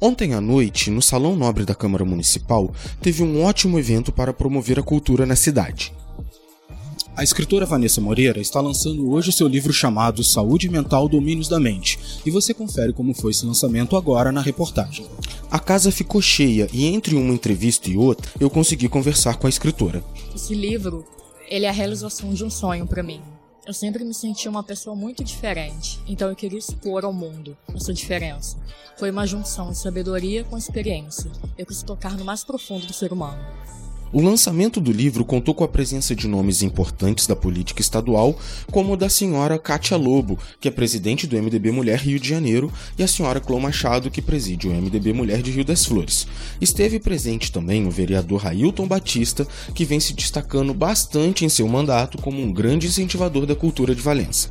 Ontem à noite, no Salão Nobre da Câmara Municipal, teve um ótimo evento para promover a cultura na cidade. A escritora Vanessa Moreira está lançando hoje seu livro chamado Saúde Mental Domínios da Mente, e você confere como foi esse lançamento agora na reportagem. A casa ficou cheia e entre uma entrevista e outra eu consegui conversar com a escritora. Esse livro, ele é a realização de um sonho para mim. Eu sempre me senti uma pessoa muito diferente, então eu queria expor ao mundo essa diferença. Foi uma junção de sabedoria com experiência. Eu quis tocar no mais profundo do ser humano. O lançamento do livro contou com a presença de nomes importantes da política estadual, como o da senhora Kátia Lobo, que é presidente do MDB Mulher Rio de Janeiro, e a senhora Clô Machado, que preside o MDB Mulher de Rio das Flores. Esteve presente também o vereador Railton Batista, que vem se destacando bastante em seu mandato como um grande incentivador da cultura de Valença.